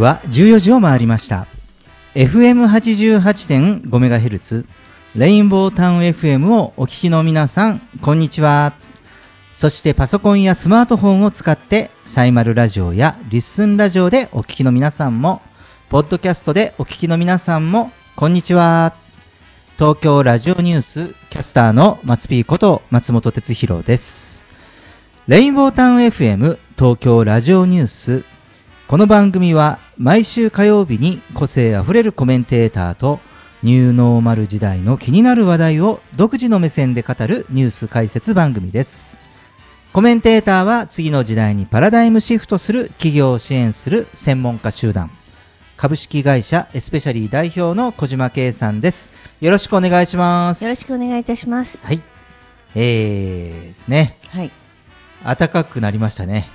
は14時を回りました。FM88.5MHz レインボータウン FM をお聞きの皆さんこんにちは。そしてパソコンやスマートフォンを使ってサイマルラジオやリッスンラジオでお聞きの皆さんもポッドキャストでお聞きの皆さんもこんにちは。東京ラジオニュースキャスターの松 P こと松本哲弘です。レインボータウン FM 東京ラジオニュース。この番組は毎週火曜日に個性あふれるコメンテーターとニューノーマル時代の気になる話題を独自の目線で語るニュース解説番組です。コメンテーターは次の時代にパラダイムシフトする企業を支援する専門家集団株式会社エスペシャリー代表の小島圭さんです。よろしくお願いします。よろしくお願いいたします。はい。えーですね。はい。暖かくなりましたね。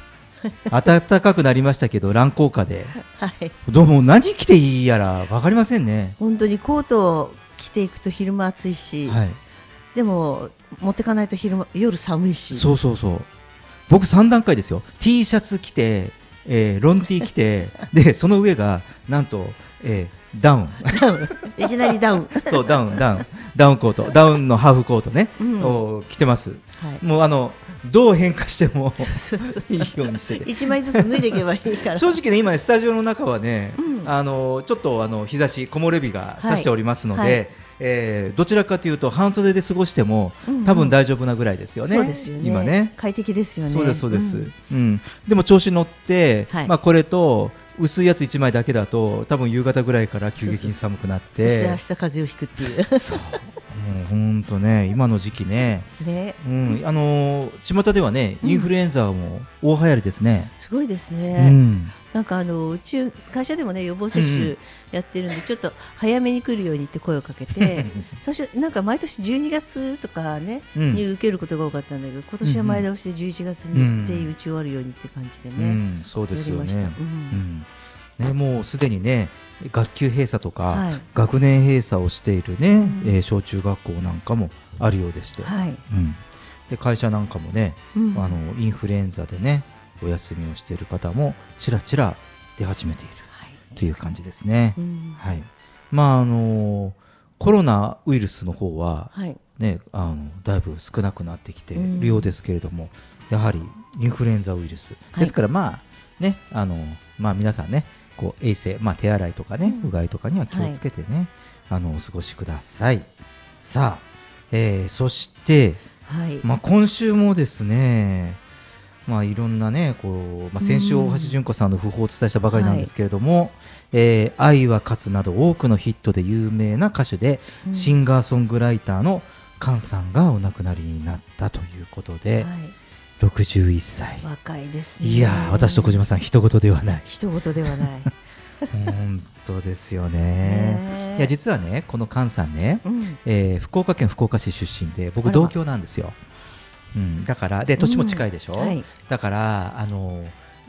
暖かくなりましたけど乱高下ではい。どうも何着ていいやら分かりませんね。本当にコートを着ていくと昼間暑いし、はい。でも持ってかないと昼間夜寒いし。そうそうそう。僕3段階ですよ。T シャツ着て、えーロン T 着て、で、その上が、なんと、えーダウン。ダウン。いきなりダウン。そう、ダウン、ダウン。ダウンコート。ダウンのハーフコートね。うんを着てます。はい。もうあの、どう変化してもいいようにしてて。一枚ずつ脱いでいけばいいから。正直ね、今ね、スタジオの中はね、うんあのちょっとあの日差し、木漏れ日が差しておりますので、はいはいえーどちらかというと、半袖で過ごしても、うんうん多分大丈夫なぐらいですよね、そうですよね。今ね。快適ですよね。そうです、そうです、んうんでも調子乗って、はいまあ、これと薄いやつ1枚だけだと、多分夕方ぐらいから急激に寒くなっそしてて明、日風邪をひくっていう。そう、もう本当ね、今の時期ね、ね。うん、あのー巷ではね、インフルエンザも大流行りですね。すごいですうね。んなんかあのうち会社でもね予防接種やってるんで、ちょっと早めに来るようにって声をかけて 最初なんか毎年12月とかね、うん。に受けることが多かったんだけど今年は前倒しで11月に全員打ち終わるようにって感じでね、うん、そうですよやりました。ね。ね、もうすでにね学級閉鎖とか、はい。学年閉鎖をしているね、うん。えー小中学校なんかもあるようでして、はい、うん、で会社なんかもね、うん。あのインフルエンザでねお休みをしている方もちらちら出始めているはい。という感じですね。うん。はい、まああのコロナウイルスの方ははい。ねあのだいぶ少なくなってきてうん。いるようですけれども、やはりインフルエンザウイルス、い。ですからまあねあのまあ皆さんねこう衛生まあ手洗いとかね、うん。うがいとかには気をつけてね、あのお過ごしください。さあ、えーそしてはい、まあ今週もですね。まあ、いろんなねこう、まあ、先週うん。大橋純子さんの訃報をお伝えしたばかりなんですけれども「えー愛は勝つ」など多くのヒットで有名な歌手で、うん。シンガーソングライターの菅さんがお亡くなりになったということで、はい、61歳。若いですね。いやー私と小島さん一言ではない。一言ではない。本当ですよね。ねいや実はねこの菅さんね、うん。えー福岡県福岡市出身で僕同郷なんですよ、うん、だからで年も近いでしょ、うん。はい。だからあの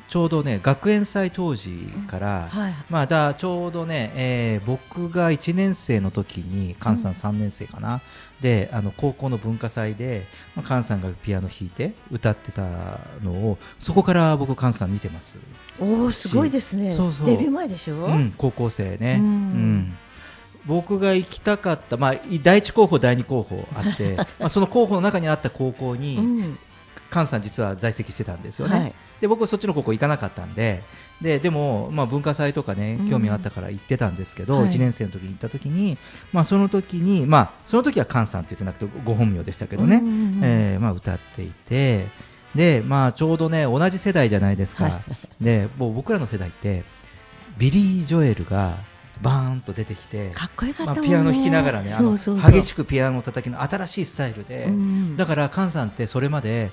ちょうどね学園祭当時から、はい。まあ、だちょうどね、えー僕が1年生の時に菅さん3年生かな、であの高校の文化祭で、まあ、菅さんがピアノ弾いて歌ってたのをそこから僕菅さん見てます、おおすごいですね。そうそう。デビュー前でしょ？うん、高校生ね、うん。うん僕が行きたかった、まあ、第一候補第二候補あって まあその候補の中にあった高校に、うん。菅さん実は在籍してたんですよね、はい。で僕そっちの高校行かなかったんでででも、まあ、文化祭とかねうん。興味があったから行ってたんですけど、はい。1年生の時に行った時に、まあ、その時にまあその時は菅さんって言ってなくてご本名でしたけどね、うんうんうんえーまあ、歌っていてで、まあ、ちょうどね同じ世代じゃないですか、はでもう僕らの世代ってビリー・ジョエルがバーンと出てきて、かっこよかったまあ。ピアノ弾きながらねあの激しくピアノを叩きの新しいスタイルで、うんだから菅さんってそれまで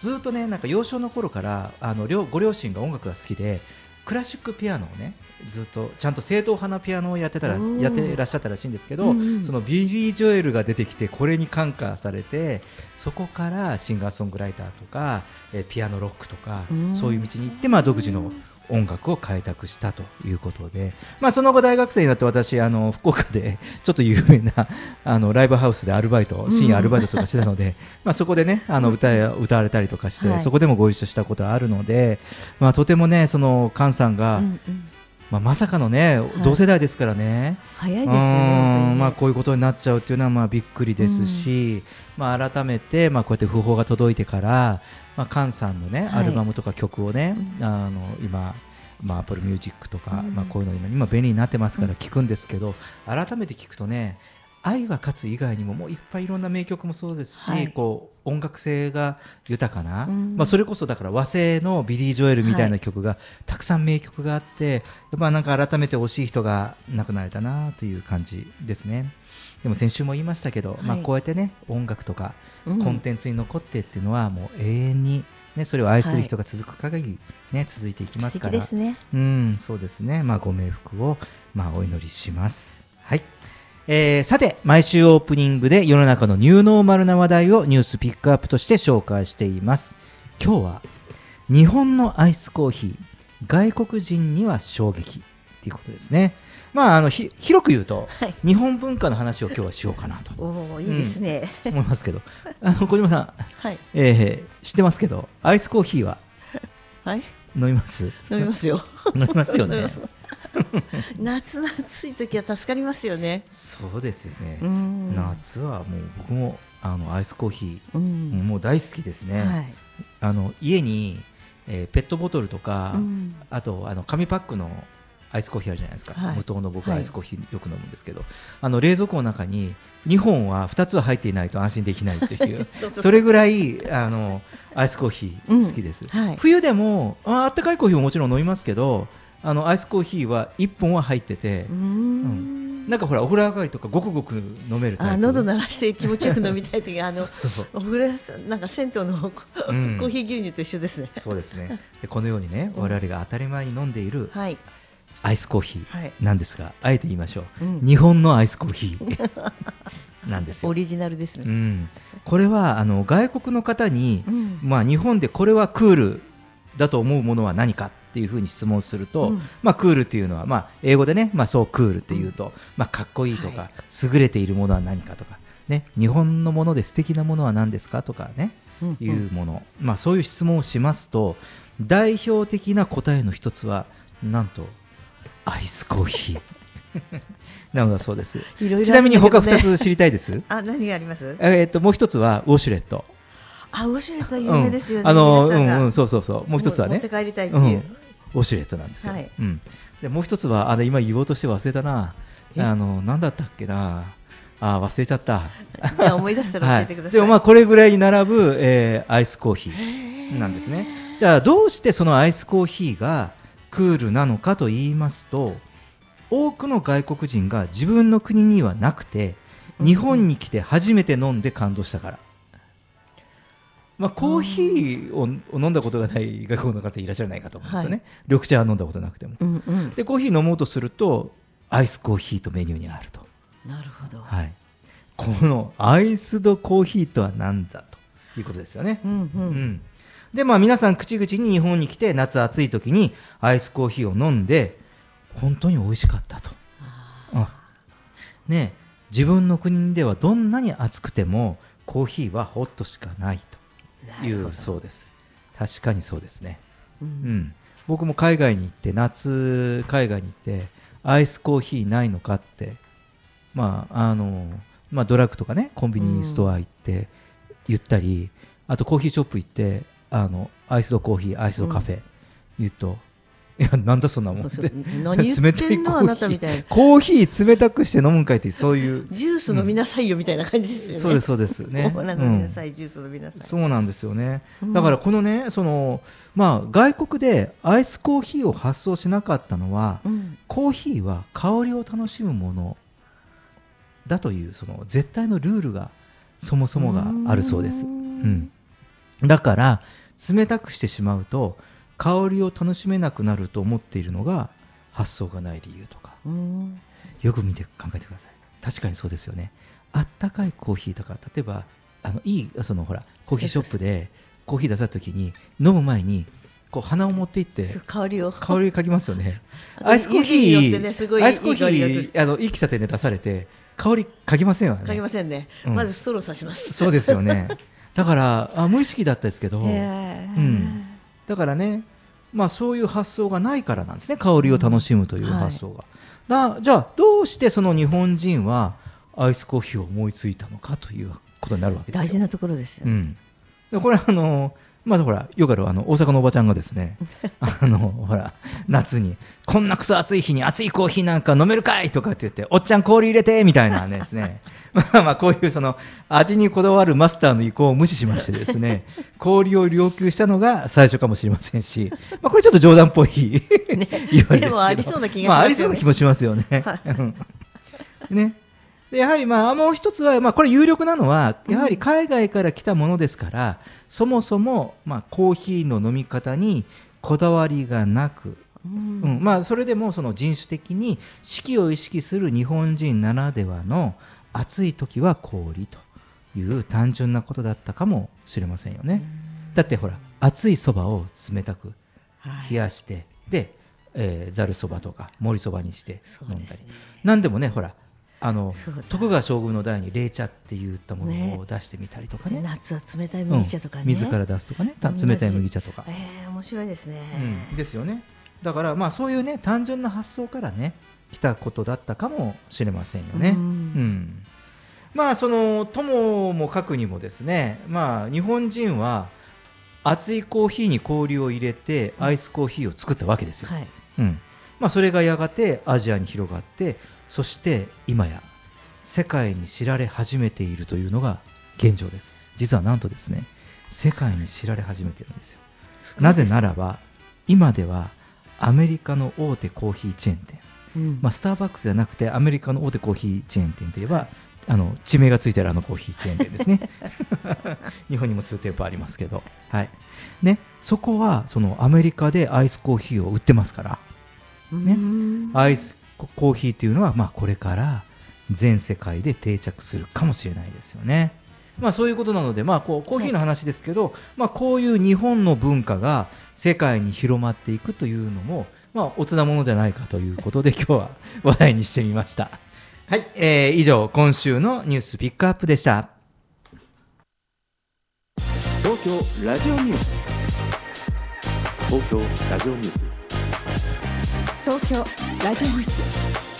ずっとねなんか幼少の頃からあの両ご両親が音楽が好きでクラシックピアノをねずっとちゃんと正統派なピアノをやってたらやってらっしゃったらしいんですけど、うんうん。そのビリー・ジョエルが出てきてこれに感化されてそこからシンガーソングライターとか、えーピアノロックとかうんそういう道に行って、まあ、独自の音楽を開拓したということで、まあ、その後大学生になって私あの福岡で ちょっと有名なあのライブハウスでアルバイト深夜アルバイトとかしてたので、まあそこでねあの歌え歌われたりとかして、はい。そこでもご一緒したことあるので、まあ、とてもねその菅さんが、うんうん。まあ、まさかのね、い。同世代ですからね。早いですよねね。まあ、こういうことになっちゃうっていうのはまあびっくりですし、まあ、改めてまあこうやって訃報が届いてから、まあ、菅さんのね、はい。アルバムとか曲をね、うんあの今、まあ、Apple Music とか、うん。まあ、こういうの今今便利になってますから聞くんですけど、改めて聞くとね愛は勝つ以外にももういっぱいいろんな名曲もそうですし、はい。こう音楽性が豊かな、うん。まあ、それこそだから和製のビリー・ジョエルみたいはない曲がたくさん名曲があって、やっぱなんか改めて惜しい人が亡くなられたなという感じですね。でも先週も言いましたけど、まあはいこうやってね音楽とかうん。コンテンツに残ってっていうのはもう永遠に、ね、それを愛する人が続く限り、ね続いていきます素から。敵ですね。うんそうですね、まあ、ご冥福を、まあ、お祈りします。はい。えーさて毎週オープニングで世の中のニューノーマルな話題をニュースピックアップとして紹介しています。今日は日本のアイスコーヒー外国人には衝撃ということですねまああのひ広く言うとはい。日本文化の話を今日はしようかなとおおいいですね。思いますけど、あの小島さん、はいえー知ってますけどアイスコーヒーは？はい飲みます？飲みますよ。飲みますよね飲みます夏の暑い時は助かりますよね。そうですよね、うん。夏はもう僕もあのアイスコーヒー、うん。もう大好きですね、はい。あの家に、えーペットボトルとか、うんあとあの紙パックのアイスコーヒーあるじゃないですか、はい。無糖の僕はい。アイスコーヒーよく飲むんですけど、あの冷蔵庫の中に2本は2つは入っていないと安心できないっていう。それぐらいあのアイスコーヒー好きです、うんはい。冬でもああったかいコーヒーももちろん飲みますけどあのアイスコーヒーは1本は入っててう、ん。なんかほらお風呂上がりとかごくごく飲めるタイプあ喉鳴らして気持ちよく飲みたい時あの お風呂なんか銭湯のコうん。コーヒー牛乳と一緒ですね。そうですね。でこのようにねうん。我々が当たり前に飲んでいるはいアイスコーヒはい。ーなんですがあえて言いましょう、うん。日本のアイスコーヒー。なんですよ、オリジナルですね。うん、これはあの外国の方に、うん。まあ、日本でこれはクールだと思うものは何かっていうふうに質問すると、うん。まあ、クールっていうのは、まあ、英語でね、まあ、そうクールっていうと、まあ、かっこいいとか、はい。優れているものは何かとか、ね、日本のもので素敵なものは何ですかとかね、うん。い。うもの、まあ、そういう質問をしますと代表的な答えの一つはなんとアイスコーヒー。なのだそうです。ね。ちなみに他2つ知りたいです？あ何があります？えーっともう一つはウォシュレット。あウォシュレットは有名ですよね。うん、あのうんうんそうそうそう。もう一つはね。持って帰りたいってう。ん。いう。ウォシュレットなんですよ、はい。うん、でもう一つはあれ今言おうとして忘れたな。え？あの何だったっけな。あ忘れちゃった。じゃあ思い出したら教えてください。でもまあこれぐらいに並ぶ、えーアイスコーヒーなんですね。じゃあどうしてそのアイスコーヒーがクールなのかと言いますと多くの外国人が自分の国にはなくてうん。日本に来て初めて飲んで感動したから、まあ、コーヒーをを飲んだことがない外国の方いらっしゃらないかと思うんですよね、はい。緑茶は飲んだことなくても。うんうん。でコーヒー飲もうとするとアイスコーヒーとメニューにあると。なるほど。はい、このアイスドコーヒーとは何だということですよね。うんう。うんんでまあ皆さん口々に日本に来て夏暑い時にアイスコーヒーを飲んで本当に美味しかったと。あねえ自分の国ではどんなに暑くてもコーヒーはホットしかないというそうです。確かにそうですね。ううんん、僕も海外に行って夏海外に行ってアイスコーヒーないのかってまああのまあドラッグとかねコンビニストア行って言ったり、あとコーヒーショップ行ってあのアイスドコーヒーアイスドカフェ言うと、いやなんだそんなもん。って何言ってんのあなたみたいな。コーヒー冷たくして飲むんかいってそういうジュース飲みなさいよみたいな感じですよね。そうですそうですね。なさい、ジュース飲みなさい。そうなんですよね、うん。だからこのねその、まあ、外国でアイスコーヒーを発送しなかったのは、うん。コーヒーは香りを楽しむものだというその絶対のルールがそもそもがあるそうです。ううん。だから冷たくしてしまうと香りを楽しめなくなると思っているのが発想がない理由とか。うん。よく見て考えてください。確かにそうですよね。あったかいコーヒーとか例えばあのいいそのほらコーヒーショップでコーヒー出した時に飲む前にこう鼻を持っていって香りを。香り嗅ぎますよね。アイスコーヒー、すごいアイスコーヒーあのいい喫茶店で出されて香り嗅ぎませんよね。嗅ぎませんね。うん。まずストローさします。そうですよねだからあ無意識だったですけど、へーうん。だからねまあ、そういう発想がないからなんですね。香りを楽しむという発想が。だじゃあどうしてその日本人はアイスコーヒーを思いついたのかということになるわけですよ。大事なところですよ、うん、でこれあのまあほらよくあるあの大阪のおばちゃんがですね あのほら夏にこんなクソ暑い日に熱いコーヒーなんか飲めるかいとかって言っておっちゃん氷入れてみたいなねですねまあまあこういうその味にこだわるマスターの意向を無視しましてですね 氷を要求したのが最初かもしれませんし、まあ、これちょっと冗談っぽい、言われででもありそうな気がしますよね。まあ、ありそうな気もしますよね。うん。ね。でやはりまあもう一つは、まあ、これ有力なのはやはり海外から来たものですから、そもそもまあコーヒーの飲み方にこだわりがなく、うん。うん。まあ、それでもその人種的に四季を意識する日本人ならではの暑い時は氷という単純なことだったかもしれませんよね。だってほら熱いそばを冷たくはい。冷やして、で、えーざるそばとか盛りそばにして飲んだり、ね。何でもねほらあの徳川将軍の代に冷茶って言ったものね。を出してみたりとかね。で夏は冷たいうん麦茶とかね、自ら出すとかね。冷たい麦茶とか、えー、面白いですね、うん、ですよね。だからまあそういうね単純な発想からね来たことだったかもしれませんよね。うん。うん。まあその友も書くにもですねまあ日本人は熱いコーヒーに氷を入れてアイスコーヒーを作ったわけですよ。はい。うん。まあ、それがやがてアジアに広がってそして今や世界に知られ始めているというのが現状です。実はなんとですね世界に知られ始めてるんですよ。なぜならば今ではアメリカの大手コーヒーチェーン店、うん。まあ、スターバックスじゃなくてアメリカの大手コーヒーチェーン店といえばあの地名がついてるあのコーヒーチェーン店ですね。日本にも数店舗ありますけど、はい。ね、そこはそのアメリカでアイスコーヒーを売ってますから。ね。うん。アイスココーヒーっていうのは、まあ、これから全世界で定着するかもしれないですよね。まあ、そういうことなので、まあ、こうコーヒーの話ですけど、まあ、こういう日本の文化が世界に広まっていくというのも、まあ、おつなものじゃないかということで今日は話題にしてみました。はい、えー以上今週のニュースピックアップでした。東京ラジオニュース東京ラジオニュース東京ラジオニュース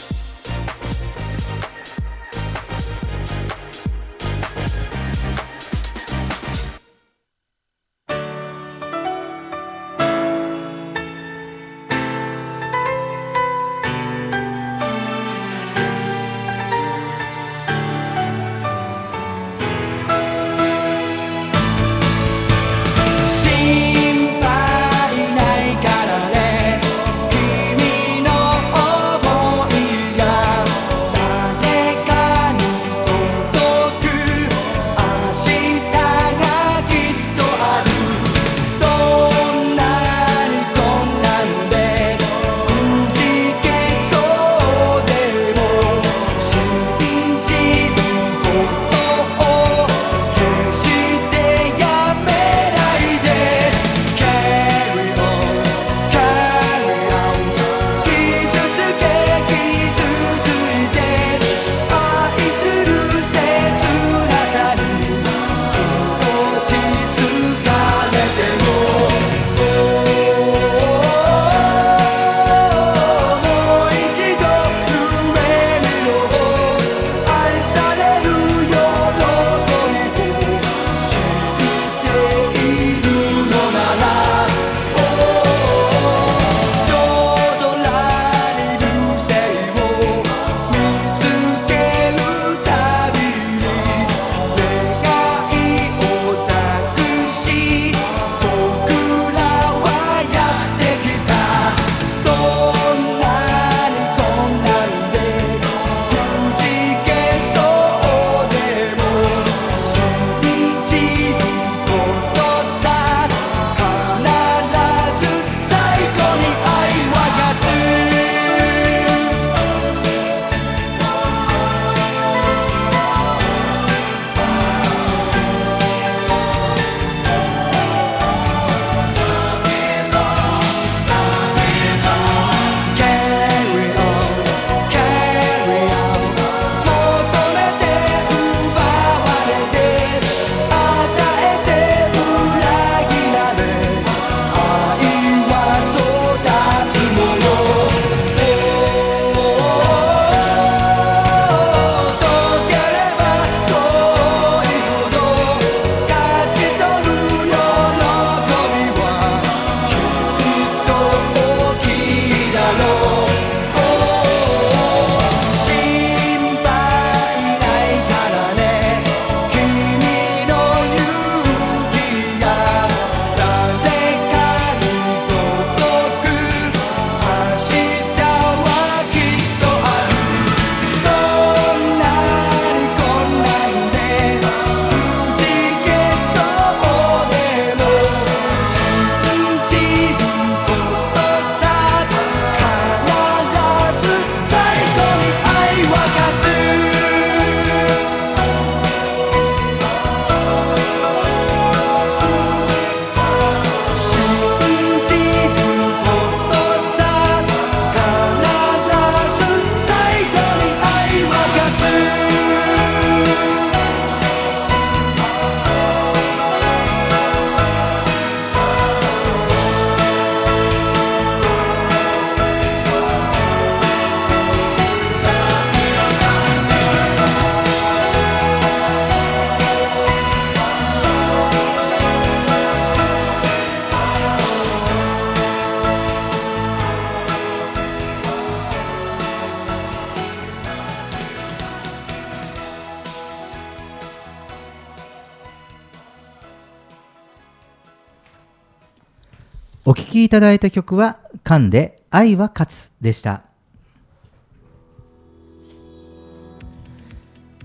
ただいた曲は、カンで愛は勝つでした。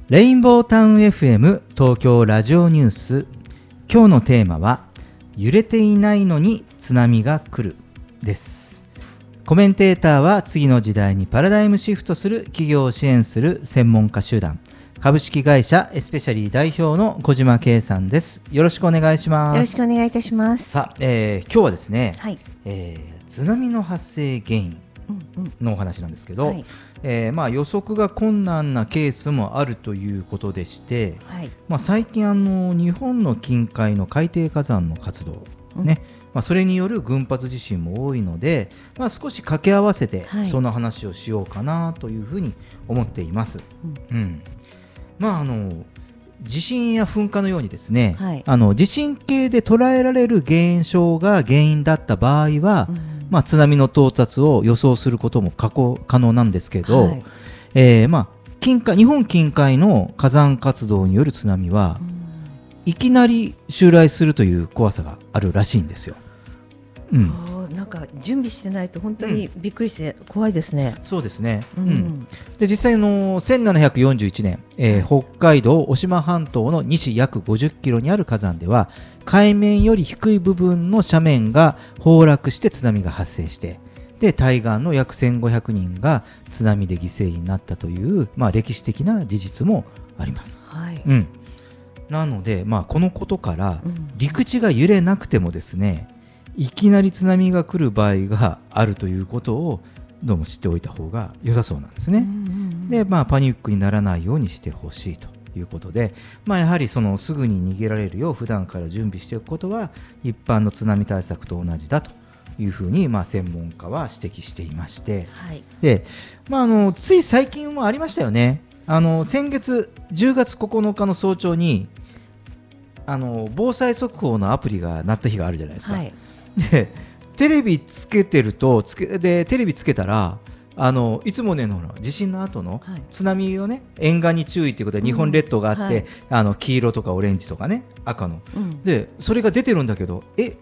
レインボータウン FM 東京ラジオニュース。今日のテーマは、揺れていないのに津波が来るです。コメンテーターは次の時代にパラダイムシフトする企業を支援する専門家集団、株式会社エスペシャリー代表の小島圭さんです。よろしくお願いします。よろしくお願いいたします。さあ、えー今日はですね、はい。えー津波の発生原因うんうん。のお話なんですけど、はいえーまあ、予測が困難なケースもあるということでして、はい。まあ、最近あの日本の近海の海底火山の活動、ねまあ、それによる群発地震も多いので、まあ、少し掛け合わせてはいその話をしようかなというふうに思っています。うんまああの地震や噴火のようにですね、はい。あの地震計で捉えられる現象が原因だった場合は、うん。まあ、津波の到達を予想することも可能可能なんですけど、はい。えーまあ、近海日本近海の火山活動による津波は、いきなり襲来するという怖さがあるらしいんですよ。うんか準備してないと本当にびっくりして怖いですね。そうですね、ううん。んで実際の1741年、えー北海道渡島半島の西約50キロにある火山では海面より低い部分の斜面が崩落して津波が発生してで対岸の約1500人が津波で犠牲になったという、まあ、歴史的な事実もあります。はい。うん、なので、まあ、このことからうん。陸地が揺れなくてもですねいきなり津波が来る場合があるということをどうも知っておいた方が良さそうなんですね。うんうんで、まあ、パニックにならないようにしてほしいということで、まあ、やはりそのすぐに逃げられるよう普段から準備しておくことは一般の津波対策と同じだというふうに、まあ、専門家は指摘していましてはい。で、まあ、あのつい最近もありましたよねあの先月10月9日の早朝にあの防災速報のアプリが鳴った日があるじゃないですか。はい。でテレビつけてるとつけでテレビつけたらあのいつもねの地震の後のはい。津波をね沿岸に注意ということで日本列島があって、はい。あの黄色とかオレンジとかね赤の。うん。でそれが出てるんだけどえ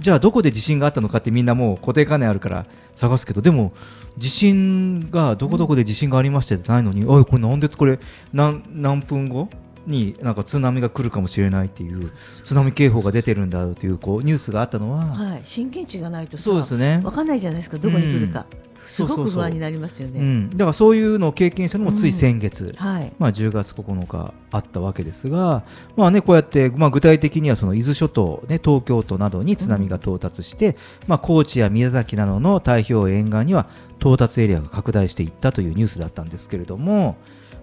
じゃあどこで地震があったのかってみんなもう固定観念あるから探すけどでも地震がどこどこで地震がありましたってないのに、おいこれなんでこれ何何分後？になんか津波が来るかもしれないっていう津波警報が出てるんだというこうニュースがあったのは、はい。震源地がないとさそうですねわかんないじゃないですか。どこに来るか。すごそうそうそうく不安になりますよね。うん、だからそういうのを経験したのもつい先月、はい。まあ、10月9日あったわけですが、まあね、こうやって、まあ、具体的にはその伊豆諸島、ね、東京都などに津波が到達して、まあ、高知や宮崎などの太平洋沿岸には到達エリアが拡大していったというニュースだったんですけれども、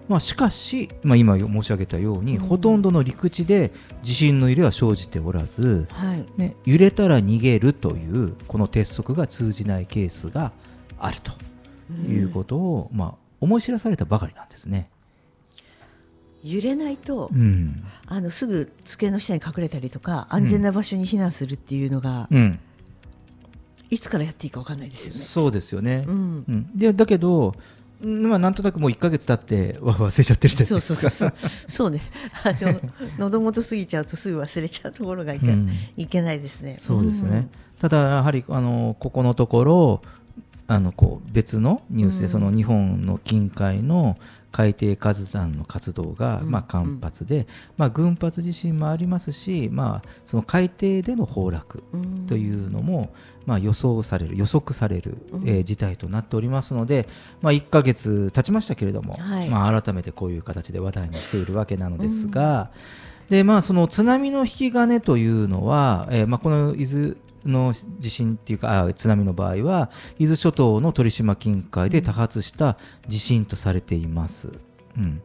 まあ、しかし、まあ、今申し上げたように、うんほとんどの陸地で地震の揺れは生じておらず、はい。ね、揺れたら逃げるというこの鉄則が通じないケースがあるということを、まあ、思い知らされたばかりなんですね。揺れないと、うんあのすぐ机の下に隠れたりとか安全な場所に避難するっていうのが、うん、いつからやっていいかわかんないですよね。そうですよね。うんうんでだけど、うんまあ、なんとなくもう1か月経ってわ忘れちゃってるじゃないですか。そうそうそうそう。ね。あの 喉元過ぎちゃうとすぐ忘れちゃうところがいけ,、うん。いけないですね。そうですね、ただやはりあのここのところあのこう別のニュースで、うん。その日本の近海の海底火山の活動が、うんまあ、活発で、まあ、群発地震もありますし、まあ、その海底での崩落うん。というのも、まあ、予想される予測される、うん。えー事態となっておりますので、まあ、1ヶ月経ちましたけれども、はい。まあ、改めてこういう形で話題にしているわけなのですが、でまあ、その津波の引き金というのは、えーまあ、この伊豆の地震っていうかあ津波の場合は伊豆諸島の鳥島近海で多発した地震とされています。うん。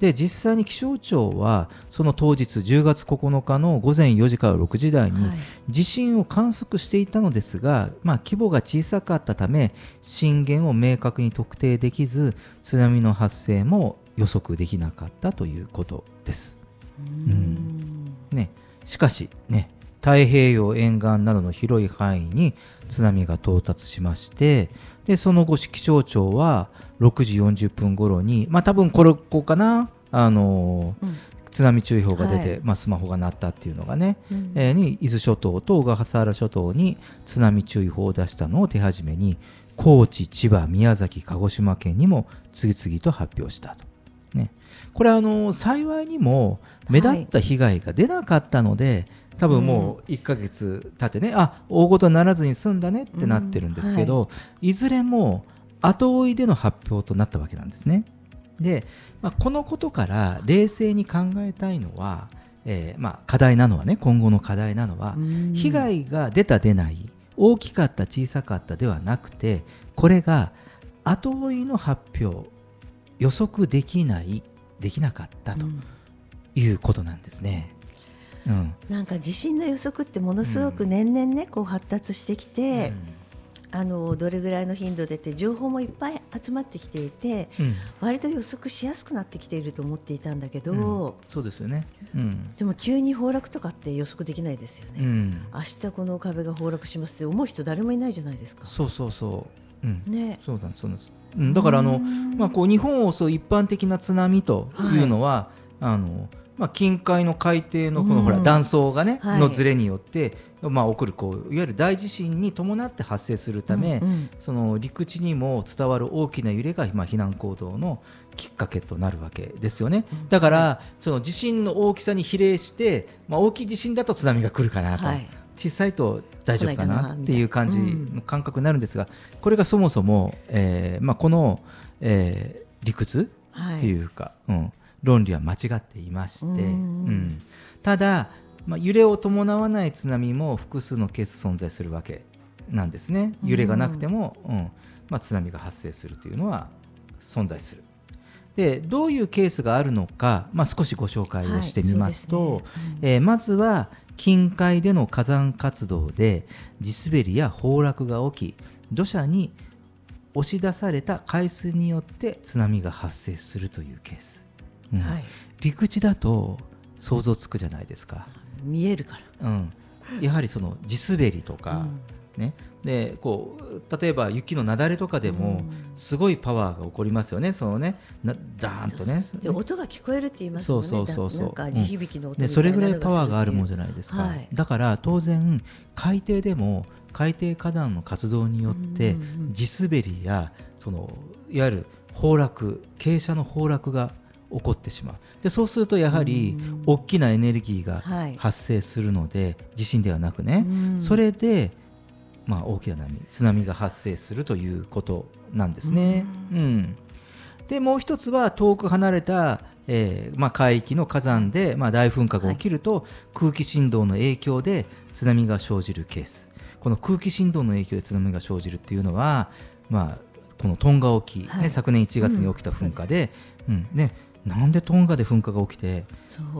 で実際に気象庁はその当日10月9日の午前4時から6時台にはい。地震を観測していたのですが、まあ、規模が小さかったため震源を明確に特定できず津波の発生も予測できなかったということです。うん。ね、しかし、ね、太平洋沿岸などの広い範囲に津波が到達しましてでその後気象庁は6時40分頃にまあ多分これこうかなあのうん。津波注意報が出て、はい。まあ、スマホが鳴ったっていうのがね、うん。えーに伊豆諸島と小笠原諸島に津波注意報を出したのを手始めに高知、千葉、宮崎、鹿児島県にも次々と発表したと。ね、これはあの幸いにも目立った被害が出なかったので、多分もう1ヶ月経ってね、あ大ごとにならずに済んだねってなってるんですけど、い、ずれも後追いでの発表となったわけなんですね。で、まあ、このことから冷静に考えたいのは、えーまあ、課題なのはね今後の課題なのは、うん被害が出た出ない大きかった小さかったではなくてこれが後追いの発表予測できないできなかったとうんいうことなんですね。うん。なんか地震の予測ってものすごく年々ねこう発達してきて、あのどれぐらいの頻度でって情報もいっぱい集まってきていてうん。割と予測しやすくなってきていると思っていたんだけど、うん。そうですよね。うん。でも急に崩落とかって予測できないですよね、うん。明日この壁が崩落しますって思う人誰もいないじゃないですか。そうそうそう。うん。ね。そうなんですそうなんです。うん、だからあの、うん。まあ、こう日本を襲う一般的な津波というのは、あのまあ、近海の海底のこの、うん。ほら断層がね、はい。のずれによって、まあ、起こるこういわゆる大地震に伴って発生するため、うんうん。その陸地にも伝わる大きな揺れが、まあ、避難行動のきっかけとなるわけですよね。だから、その地震の大きさに比例して、まあ、大きい地震だと津波が来るかなと。はい。小さいと大丈夫か来なっていう感じの感覚になるんですが、これがそもそも、えーまあ、この、えー理屈はい。っていうか、うん、論理は間違っていまして、うん。うん。ただ、まあ、揺れを伴わない津波も複数のケース存在するわけなんですね。揺れがなくても、うん。まあ、津波が発生するというのは存在する。でどういうケースがあるのか、まあ、少しご紹介をしてみますと、はいすね。えーまずは近海での火山活動で地滑りや崩落が起き土砂に押し出された海水によって津波が発生するというケース、うん。はい、陸地だと想像つくじゃないですか、見えるから。うん、やはりその地滑りとか、ね、でこう例えば雪の雪崩とかでもすごいパワーが起こりますよね、そのねなダーンとね。で音が聞こえるって言いますもんね。そうそうそう。そう地響きの音みたいなでそれぐらいパワーがあるもんじゃないですか、はい。だから当然海底でも海底火山の活動によってうんうんうん。地滑りやそのいわゆる崩落傾斜の崩落が起こってしまう。でそうするとやはりうん。大きなエネルギーがはい。発生するので、地震ではなくね、うん。それで、まあ、大きな波津波が発生するということなんですね。うん。でもう一つは遠く離れた、えーまあ、海域の火山で、まあ、大噴火が起きると、空気振動の影響で津波が生じるケース。この空気振動の影響で津波が生じるっていうのは、まあ、このトンガ沖、ねはい。昨年1月に起きた噴火で、うん。ね、なんでトンガで噴火が起きて。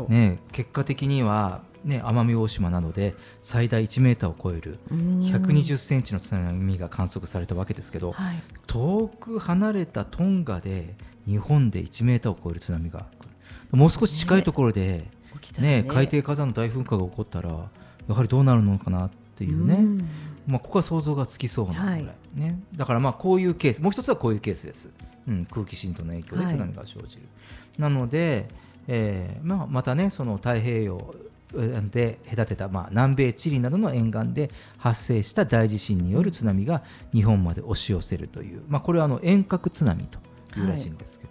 ね、結果的には、ね、奄美大島などで最大1メーターを超えるうん。120センチの津波が観測されたわけですけど、はい。遠く離れたトンガで日本で1メーターを超える津波が来る。もう少し近いところで、起きたらね。海底火山の大噴火が起こったらやはりどうなるのかなっていうね、うん。まあ、ここは想像がつきそうなぐらい、ね。だからまあこういうケース。もう一つはこういうケースです、うん、空気振動の影響で津波が生じる、なので、えーまあ、またねその太平洋で隔てた、まあ、南米チリなどの沿岸で発生した大地震による津波が日本まで押し寄せるという、まあ、これはあの遠隔津波というらしいんですけ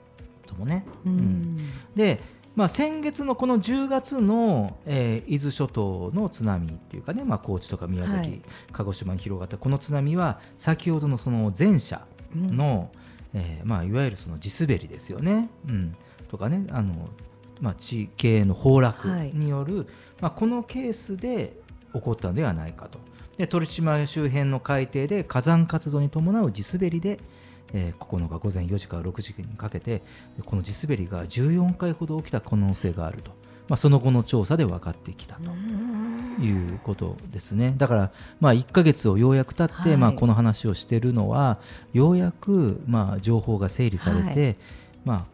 どもね。ううん。んで、まあ、先月のこの10月の、えー伊豆諸島の津波っていうかね、まあ、高知とか宮崎、はい。鹿児島に広がったこの津波は先ほどのその前者の、えーまあ、いわゆるその地滑りですよね、うん、とかねあの、まあ、地形の崩落はいによる、まあ、このケースで起こったのではないかと。で鳥島周辺の海底で火山活動に伴う地滑りで、えー9日午前4時から6時にかけてこの地滑りが14回ほど起きた可能性があると、まあ、その後の調査で分かってきたと。いうことですね。だから、まあ、1ヶ月をようやく経って、はい。まあ、この話をしているのはようやく、まあ、情報が整理されて、はい。まあ、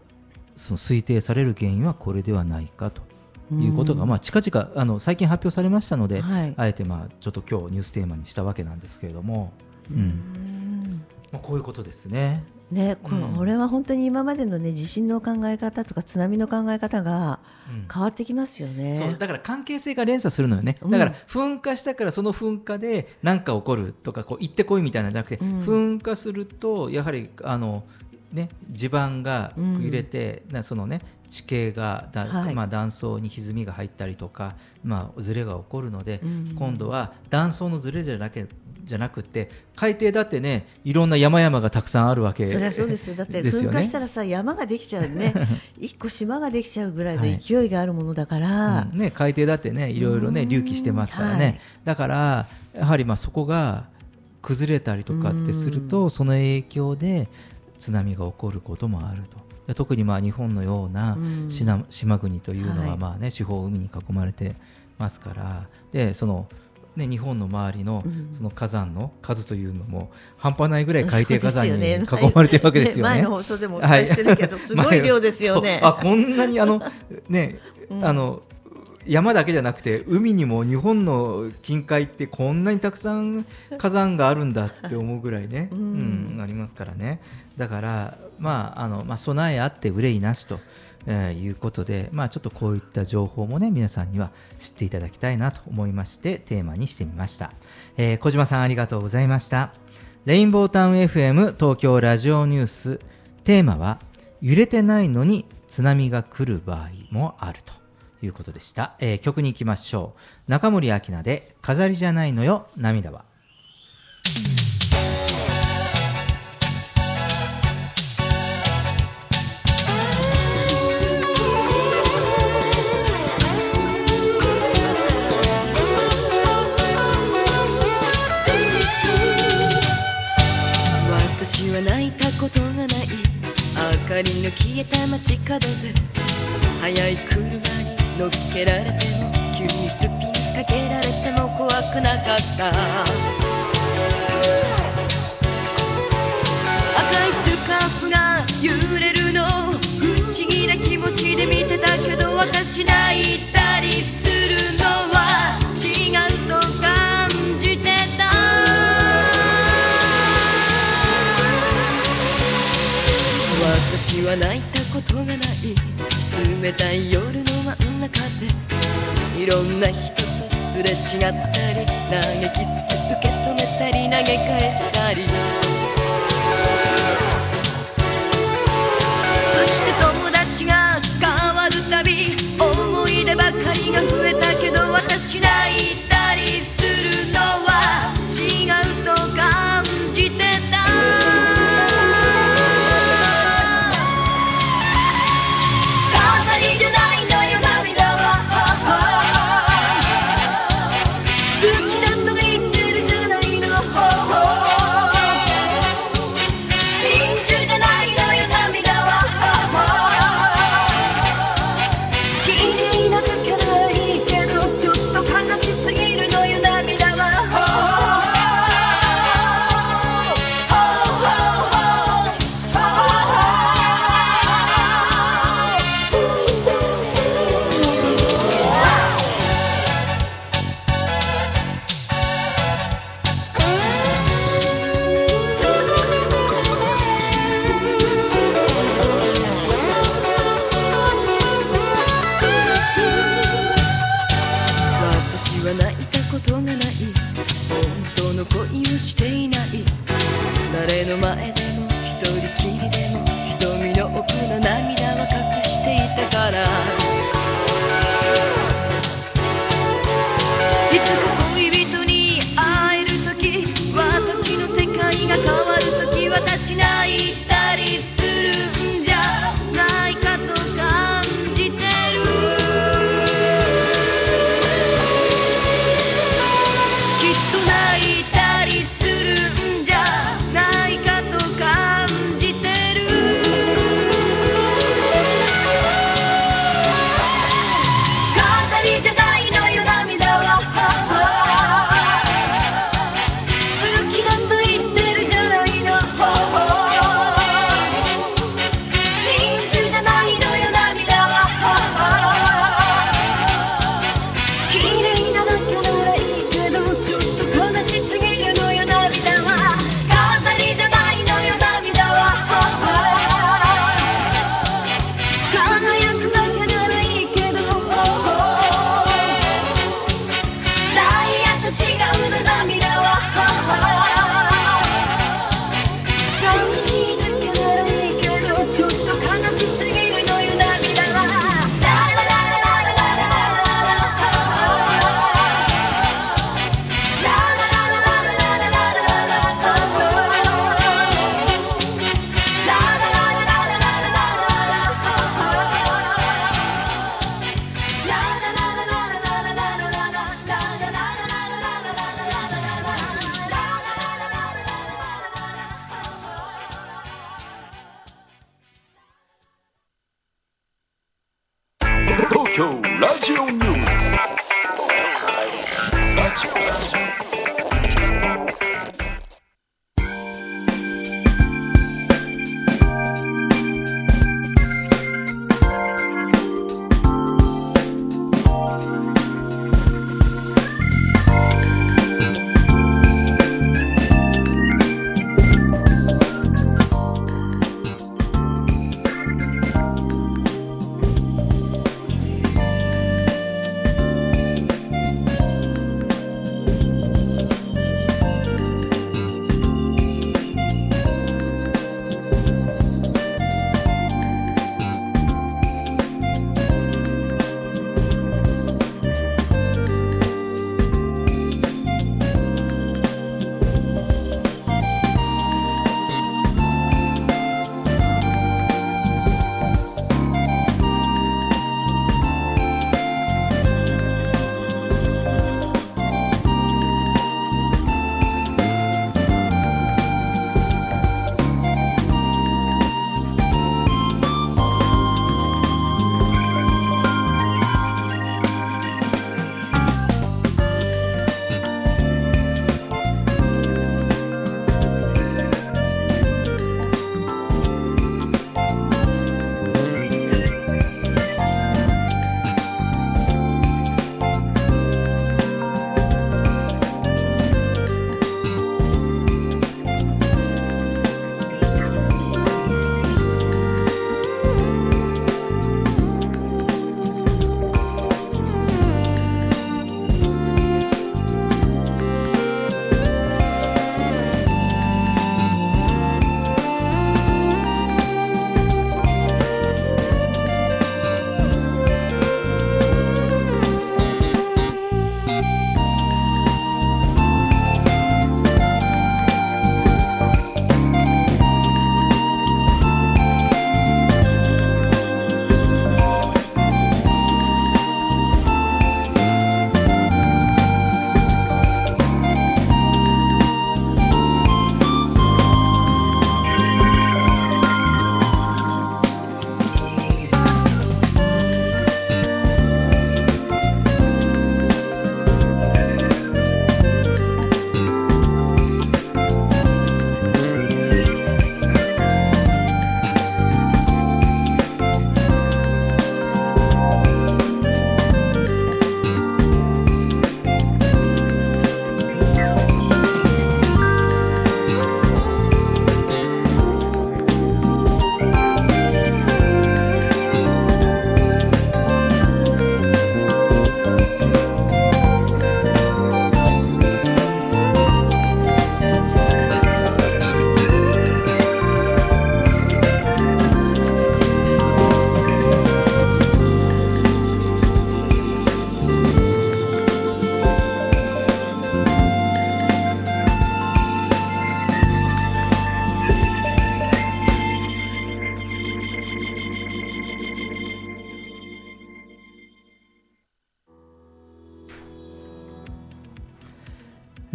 その推定される原因はこれではないかということが、まあ、近々あの最近発表されましたので、はい。あえて、まあ、ちょっと今日ニューステーマにしたわけなんですけれども、うんまあ、こういうことですね。ね、これは本当に今までのね地震の考え方とか津波の考え方がうん。変わってきますよね。そうだから関係性が連鎖するのよね、うん。だから噴火したからその噴火で何か起こるとかこう行ってこいみたいなんじゃなくて、うん。噴火するとやはりあの、ね、地盤が揺れて、なそのね地形がだ、はい。まあ、断層に歪みが入ったりとか、まあ、ずれが起こるので、うん今度は断層のずれじゃなくじゃなくて海底だってねいろんな山々がたくさんあるわけそりゃそうですよ。だって噴火したらさ山ができちゃうね。一個島ができちゃうぐらいのはい。勢いがあるものだから、うん。ね、海底だってねいろいろねうん。隆起してますからね、はい。だからやはりまあそこが崩れたりとかってするとその影響で津波が起こることもあると。で特にまあ日本のようなうん。島島国というのははい。まあね四方海に囲まれてますから。でそのね、日本の周りのうん。その火山の数というのも半端ないぐらい海底火山に囲まれてるわけですよね。前の放送でもお伝えしてるけど、すごい量ですよね。あこんなにあの ね、うん。あの山だけじゃなくて海にも日本の近海ってこんなにたくさん火山があるんだって思うぐらいね、ううんんありますからね。だからまああの、まあ、備えあって憂いなしと、えーいうことで、まあ、ちょっとこういった情報もね皆さんには知っていただきたいなと思いましてテーマにしてみました、えー小島さんありがとうございました。レインボータウン FM 東京ラジオニュース。テーマは揺れてないのに津波が来る場合もあるということでした、えー曲に行きましょう。中森明菜で飾りじゃないのよ涙は。私は泣いたことがない。明かりの消えた街角で速い車に乗っけられても急にスピンかけられても怖くなかった。赤いスカーフが揺れるの不思議な気持ちで見てたけど私泣いたりするのは違うと感じてた。私は泣いたことがない。冷たい夜のいろんな人とすれ違ったり嘆きす受け止めたり投げ返したり。そして友達が変わるたび思い出ばかりが増えたけど私ない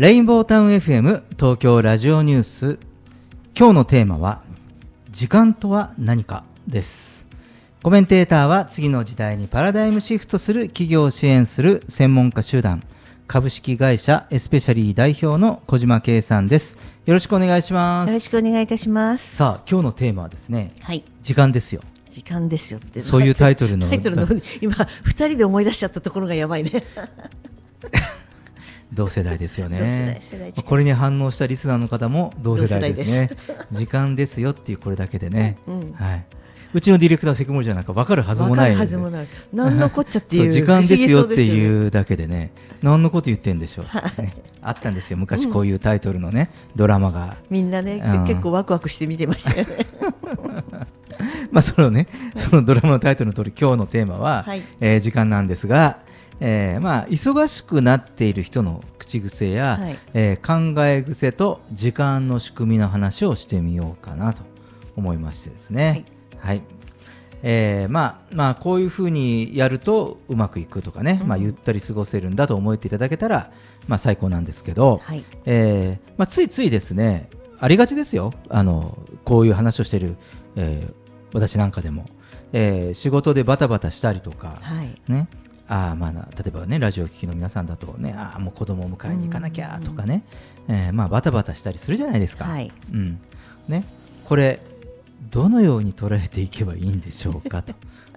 レインボータウン FM 東京ラジオニュース。今日のテーマは時間とは何かです。コメンテーターは次の時代にパラダイムシフトする企業を支援する専門家集団株式会社エスペシャリー代表の小島圭さんです。よろしくお願いします。よろしくお願いいたします。さあ今日のテーマはですねはい、時間ですよ。時間ですよって。そういうタイトルの タイトルの今二人で思い出しちゃったところがやばいね。同世代ですよね。これに反応したリスナーの方も同世代ですね。同時間ですよっていうこれだけでね、うんはい、うちのディレクター関森じゃなんか分かるはずもわかないるはずもない。なんのこっちゃってい う。時間ですよっていうだけでね。何のこと言ってんでしょう、ね。あったんですよ。昔こういうタイトルのね、ドラマが。みんなね、うん。結構ワクワクして見てましたよね。まあそのね、そのドラマのタイトルの通り今日のテーマは、はい。えー時間なんですが、えーまあ忙しくなっている人の口癖や、はい。えー考え癖と時間の仕組みの話をしてみようかなと思いましてですね。はい。えーまあまあこういうふうにやるとうまくいくとかね、まあゆったり過ごせるんだと思っていただけたらまあ最高なんですけど、はい。えーまあ、ついついですねありがちですよ。あのこういう話をしている、えー私なんかでも、えー仕事でバタバタしたりとか、はい。ねあーまあな例えばねラジオを聴きの皆さんだとねあーもう子供を迎えに行かなきゃとかね、えーまあ、バタバタしたりするじゃないですか。はい。うん。ね、これどのように捉えていけばいいんでしょうかと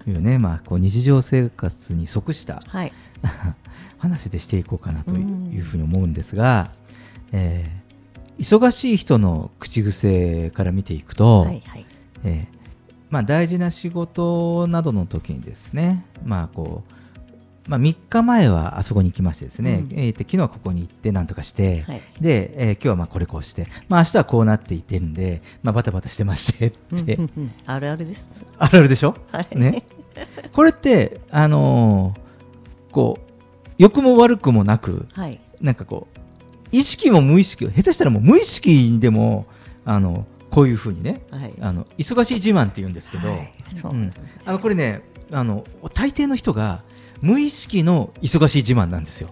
いうね、まあ、こう日常生活に即したはい。話でしていこうかなというふうに思うんですが、えー忙しい人の口癖から見ていくと、はいはい。えーまあ、大事な仕事などの時にですね、まあこうまあ、3日前はあそこに行きましてですね、うん。えーと昨日はここに行ってなんとかして、はい。で、えー今日はまあこれこうして、まあ明日はこうなっていってるんで、まあ、バタバタしてましてって、うんうんうん。あるあるです。あるあるでしょ、はい。ね、これって、あのーこう良くも悪くもなくはい。なんかこう意識も無意識下手したらもう無意識でもあのこういうふうにねはい。あの忙しい自慢って言うんですけど、はい。そううん。あのこれねあの大抵の人が無意識の忙しい自慢なんですよ。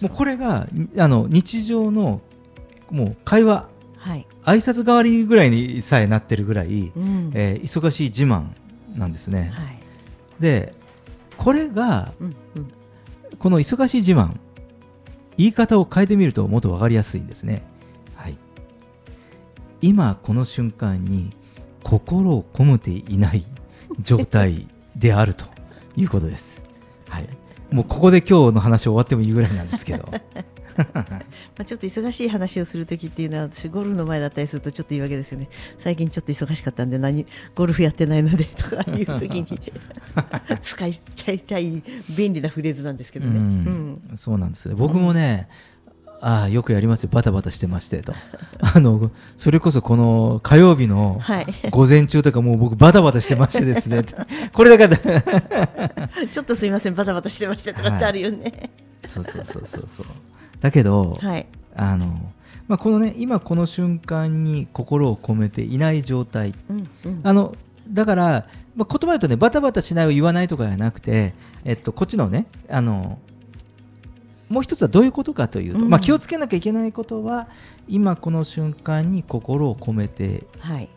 もうこれがあの日常のもう会話はい。挨拶代わりぐらいにさえなってるぐらい、うん。えー忙しい自慢なんですね。はい。でこれがうんうん。この忙しい自慢言い方を変えてみるともっと分かりやすいんですね。はい、今この瞬間に心を込めていない状態であるということです。はい、もうここで今日の話終わってもいいぐらいなんですけど。まあ、ちょっと忙しい話をするときっていうのは私ゴルフの前だったりするとちょっと言い訳ですよね最近ちょっと忙しかったんで何ゴルフやってないのでとかいうときに 使いちゃいたい便利なフレーズなんですけどね。ううんん、そうなんですよ僕もね、ああよくやりますよ。バタバタしてましてと。あのそれこそこの火曜日のはい。午前中とかもう僕バタバタしてましてですね。これだから ちょっとすみません。バタバタしてましたとかってあるよね。そうそうそうそうそう。だけど、はい、あのまあ、このね今この瞬間に心を込めていない状態。うんうん。あのだから、まあ、言葉だとねバタバタしないを言わないとかじゃなくて、えっと、こっちのねあのもう一つはどういうことかというと、うん。まあ、気をつけなきゃいけないことは今この瞬間に心を込めてはい。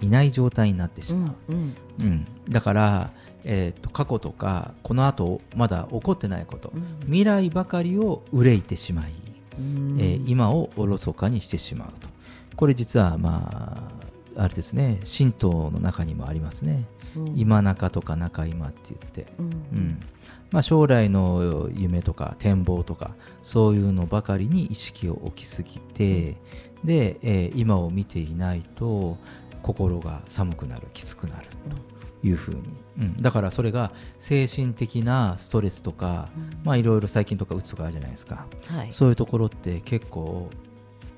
いない状態になってしうまう、んうん。うん。だから、えっと過去とかこの後まだ起こってないこと、うん。未来ばかりを憂いてしまい、うん。えー今をおろそかにしてしまうと。これ実はまああれですね神道の中にもありますね、うん。今中とか中今って言って、うん。うんまあ、将来の夢とか展望とかそういうのばかりに意識を置きすぎて、で、えー今を見ていないと心が寒くなるきつくなるというふうに、うん、だからそれが精神的なストレスとか、まあいろいろ最近とかうつとかあるじゃないですか、はい。そういうところって結構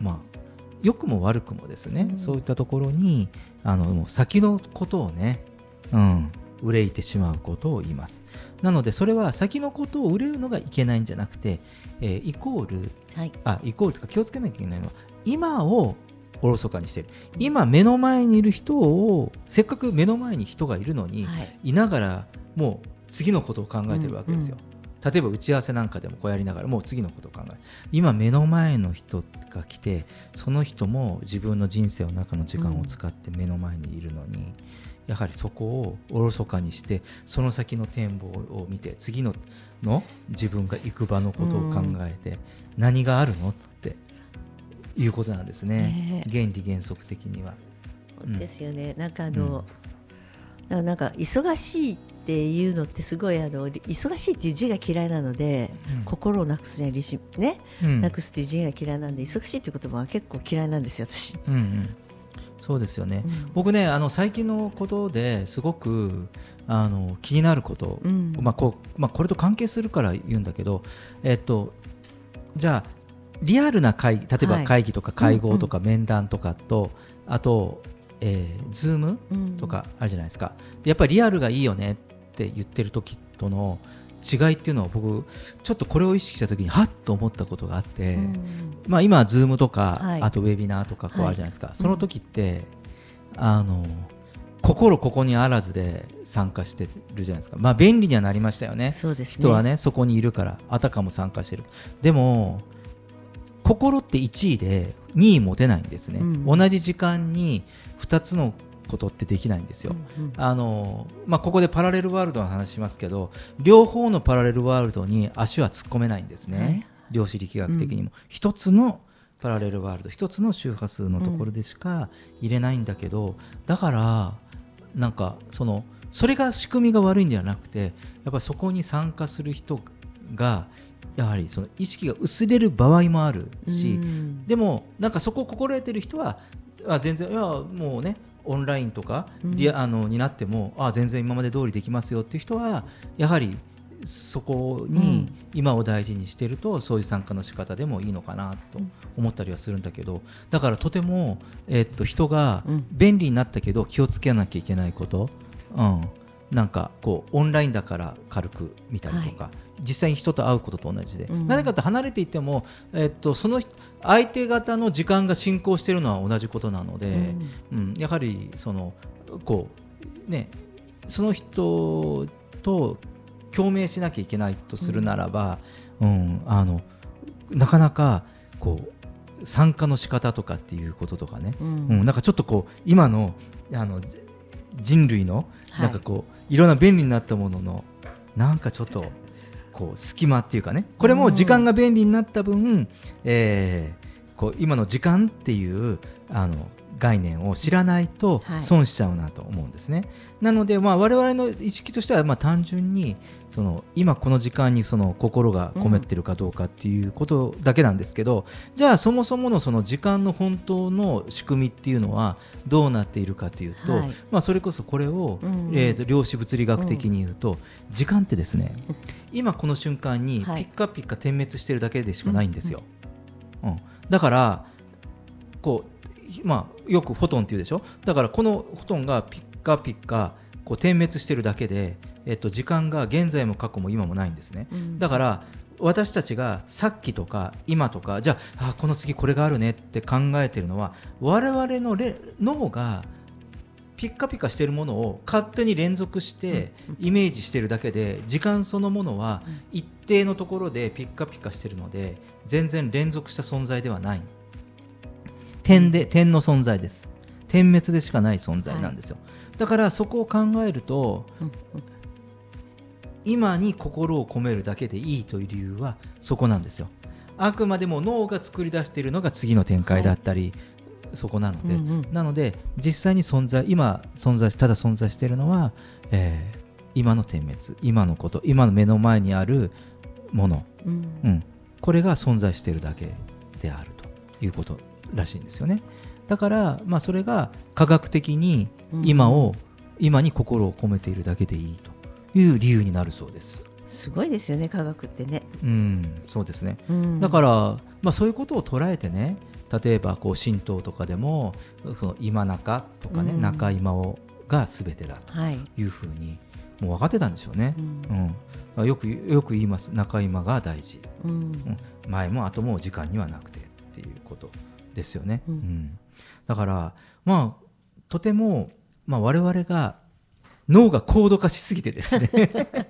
まあ良くも悪くもですね、うん。そういったところにあの先のことをね、うん、憂いてしまうことを言いますなのでそれは先のことを憂うのがいけないんじゃなくて、えーイコールはい。あイコールとか気をつけなきゃいけないのは今をおろそかにしてる。今目の前にいる人をせっかく目の前に人がいるのに、はい。いながらもう次のことを考えてるわけですよ、例えば打ち合わせなんかでもこうやりながらもう次のことを考える。今目の前の人が来てその人も自分の人生の中の時間を使って目の前にいるのに、やはりそこをおろそかにしてその先の展望を見て次のの自分が行く場のことを考えて、何があるのっていうことなんですね。ね。原理原則的には。うん。ですよね。なんかあの、ななんか忙しいっていうのってすごいあのり忙しいっていう字が嫌いなので、うん。心をなくすには利子ね、うん。なくすっていう字が嫌いなんで忙しいっていう言葉は結構嫌いなんですよ私。うんうん、そうですよね、うん。僕ねあの最近のことですごくあの気になること、うん。まあこうまあ、これと関係するから言うんだけど、えっと、じゃあリアルな会議例えばはい。会議とか会合とか面談とかと、あと、えー、ズームうん。とかあるじゃないですか、でやっぱりリアルがいいよねって言ってる時との違いっていうのは僕ちょっとこれを意識した時にはっと思ったことがあって、うん。まあ、今は Zoom とか、はい。あとウェビナーとかこうはいあるじゃないですか、その時って、あの心ここにあらずで参加してるじゃないですか。まあ便利にはなりましたよね。ね。人はねそこにいるからあたかも参加してる。でも心って1位で2位持てないんですね、うん。同じ時間に2つのことってできないんですよ。うんうん。あのまあ、ここでパラレルワールドの話しますけど両方のパラレルワールドに足は突っ込めないんですね、はい。量子力学的にも、一つのパラレルワールド一つの周波数のところでしか入れないんだけど、だからなんかそのそれが仕組みが悪いんではなくてやっぱりそこに参加する人がやはりその意識が薄れる場合もあるし、うん。でもなんかそこを心得てる人はあ全然いやもうねオンラインとかうん。リア、あのになってもあ全然今まで通りできますよっていう人はやはりそこうにん。今を大事にしてるとそういう参加の仕方でもいいのかなと思ったりはするんだけどだからとても、えっと人がうん。便利になったけど気をつけなきゃいけないこと、うん、なんかこうオンラインだから軽く見たりとか、実際に人と会うことと同じで、うん。なぜかと離れていても、えっと、その人相手方の時間が進行しているのは同じことなので、うん。やはりそのこうねその人と共鳴しなきゃいけないとするならば、うん。あのなかなかこう参加の仕方とかっていうこととかね、ううんん。なんかちょっとこう今のあの人類のはい。なんかこう、い、ろんな便利になったもののなんかちょっとこう隙間っていうかねこれも時間が便利になった分、えーこう今の時間っていうあの概念を知らないとはい損しちゃうなと思うんですね。なので、まあ、我々の意識としては、まあ、単純にその今この時間にその心が込めてるかどうかっていうことだけなんですけど、じゃあそもそものその時間の本当の仕組みっていうのはどうなっているかというと、はい。まあ、それこそこれを、うんえーと量子物理学的に言うと、時間ってですね今この瞬間にピはい。ッカピッカ点滅してるだけでしかないんですよ。うん。だからこう、まあ、よくフォトンって言うでしょ？だからこのフォトンがピッカピッカこう点滅してるだけで、えっと、時間が現在も過去も今もないんですね。うん。だから私たちがさっきとか今とかじゃああこの次これがあるねって考えてるのは我々のれ脳がピッカピカしてるものを勝手に連続してイメージしてるだけで時間そのものは一定のところでピッカピカしてるので全然連続した存在ではない。点で点の存在です。点滅でしかない存在なんですよ、だからそこを考えるとうん。今に心を込めるだけでいいという理由はそこなんですよ。あくまでも脳が作り出しているのが次の展開だったり、そこなので、うんうん。なので実際に存在今存在ただ存在しているのは、えー今の点滅今のこと今の目の前にあるもの、うん。うん、これが存在しているだけであるということらしいんですよねだから、まあ、それが科学的に今を、今に心を込めているだけでいいという理由になるそうです。すごいですよね科学ってね、うん、そうですね。うん。だから、まあ、そういうことを捉えてね、例えばこう神道とかでも、その今中とかね、うん。中今をがすべてだとはい、いうふうに、もう分かってたんでしょうね。うん。うん。よくよく言います、中今が大事、うん。うん。前も後も時間にはなくてっていうことですよね。うん。うんだから、まあ、とても、まあ、我々が脳が高度化しすぎてですね。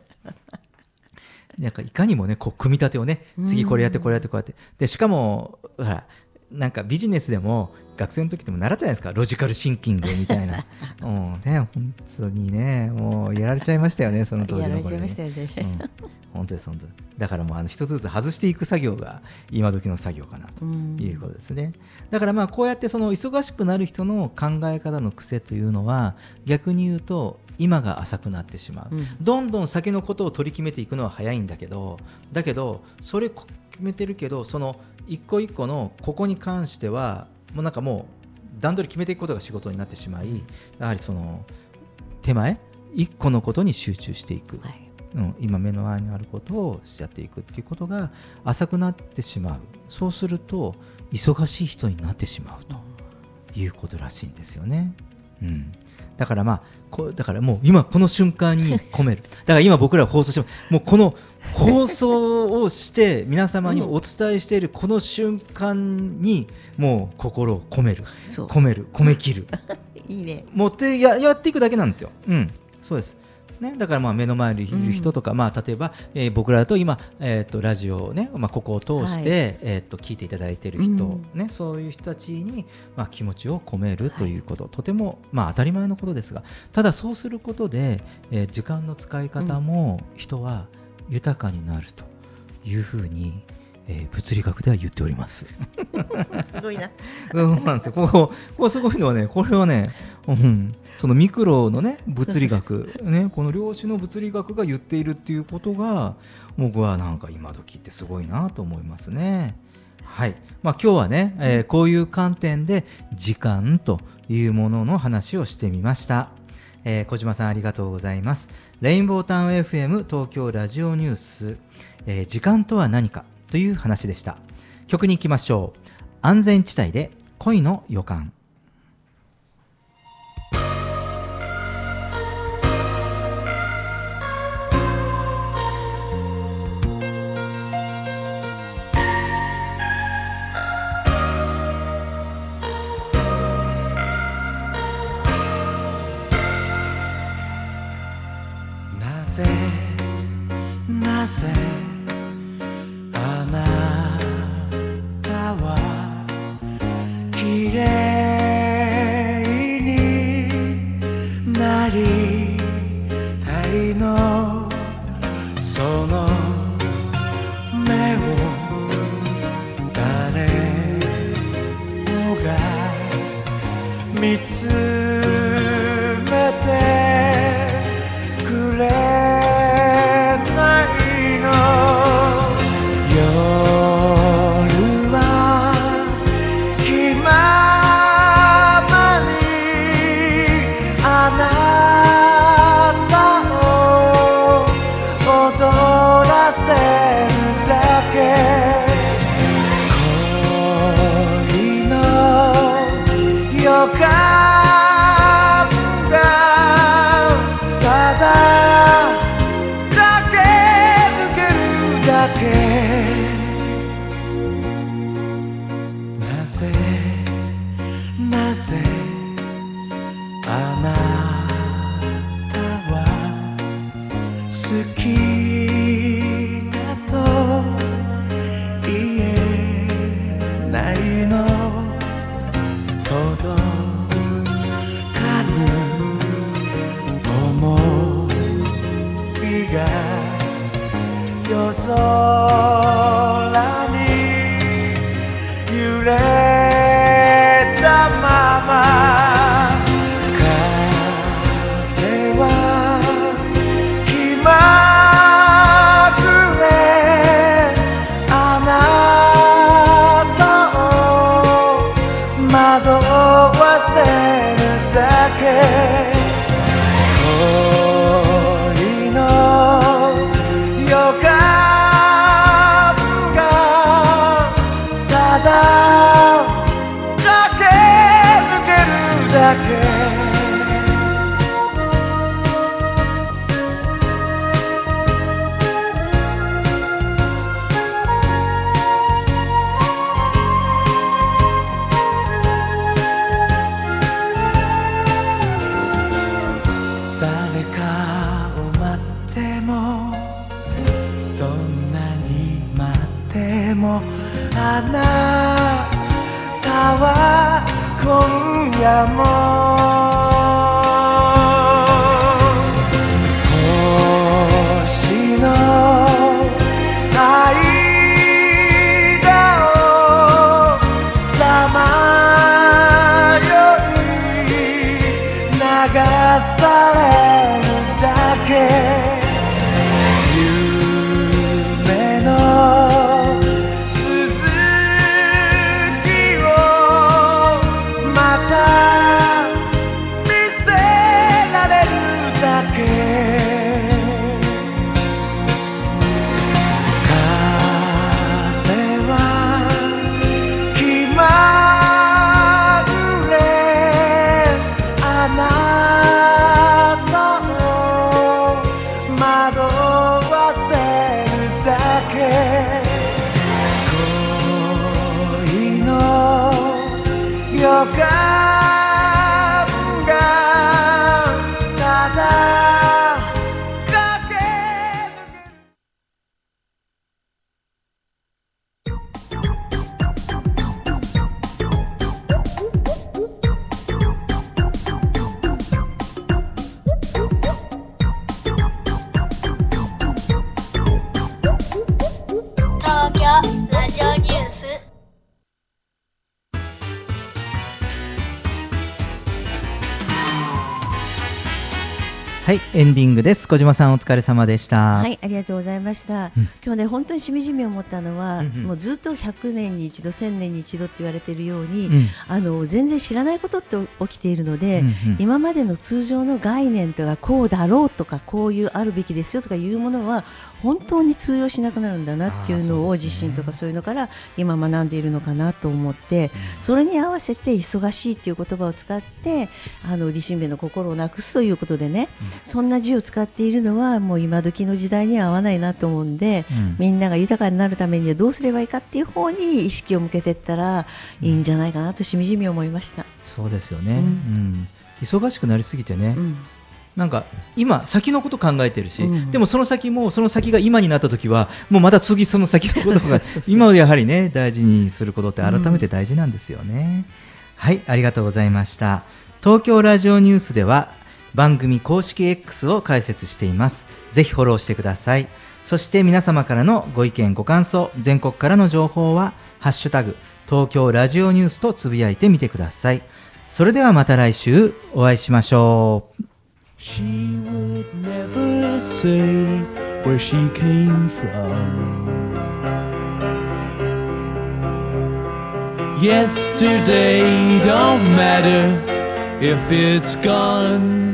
なんかいかにもねこう組み立てをね次これやってこれやってこうやって。でしかもほらなんかビジネスでも学生の時でも習ったじゃないですか。ロジカルシンキングみたいな。うん。ね本当にね。もうやられちゃいましたよねその当時の頃にれちゃいましたよね、うん。本当です本当だからもうあの一つずつ外していく作業が今時の作業かなとうん。いうことですね。だからまあこうやってその忙しくなる人の考え方の癖というのは逆に言うと今が浅くなってしまう、うん。どんどん先のことを取り決めていくのは早いんだけどだけどそれこ決めてるけどその一個一個のここに関してはもうなんかもう段取り決めていくことが仕事になってしまいやはりその手前一個のことに集中していく、はい。うん、今目の前にあることをしちゃっていくっていうことが浅くなってしまう。そうすると忙しい人になってしまうということらしいんですよね。うん、だからまあこうだからもう今この瞬間に 込める。だから今僕ら放送してます。もうこの放送をして皆様にお伝えしているこの瞬間にもう心を込める。込める。込め切る。いいね。持ってややっていくだけなんですよ。うん、そうです。ね、だからまあ目の前にいる人とか、まあ、例えば、えー僕らだと今、えー、とラジオをね、まあ、ここを通して、はいえー、と聞いていただいている人、うんね、そういう人たちに、まあ、気持ちを込めるということ、とても、まあ、当たり前のことですがただそうすることで、えー時間の使い方も人は豊かになるというふうに、えー物理学では言っております。すごいな。そうなんですよ。ここ、ここすごいのはね、これはね、うん、そのミクロのね、物理学、ね、この量子の物理学が言っているっていうことが、僕はなんか今時ってすごいなと思いますね。はい。まあ今日はね、えーこういう観点で時間というものの話をしてみました。えー小島さんありがとうございます。レインボータウン FM 東京ラジオニュース、えー時間とは何かという話でした。曲に行きましょう。安全地帯で恋の予感。なぜけ。恋の予感。エンディングです。小島さんお疲れ様でした。はい、ありがとうございました。うん。今日ね、本当にしみじみ思ったのは、うんうん。もうずっと100年に一度、1000年に一度って言われているように、うん。あの全然知らないことって起きているので、うんうん。今までの通常の概念とかこうだろうとかこういうあるべきですよとかいうものは本当に通用しなくなるんだなっていうのを自身とかそういうのから今学んでいるのかなと思ってそれに合わせて忙しいっていう言葉を使ってあの李新兵衛の心をなくすということでね、そんな字を使っているのはもう今時の時代には合わないなと思うんで、うん。みんなが豊かになるためにはどうすればいいかっていう方に意識を向けていったらいいんじゃないかなとしみじみ思いました。そうですよね、ううん。ん忙しくなりすぎてね、うん。なんか今先のこと考えてるし、うん。でもその先もその先が今になった時はもうまた次その先のことが今をやはりね大事にすることって改めて大事なんですよね、はいありがとうございました。東京ラジオニュースでは番組公式 X を開設していますぜひフォローしてくださいそして皆様からのご意見ご感想全国からの情報はハッシュタグ東京ラジオニュースとつぶやいてみてくださいそれではまた来週お会いしましょう She would never say where she came from. Yesterday don't matter if it's gone.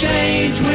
change.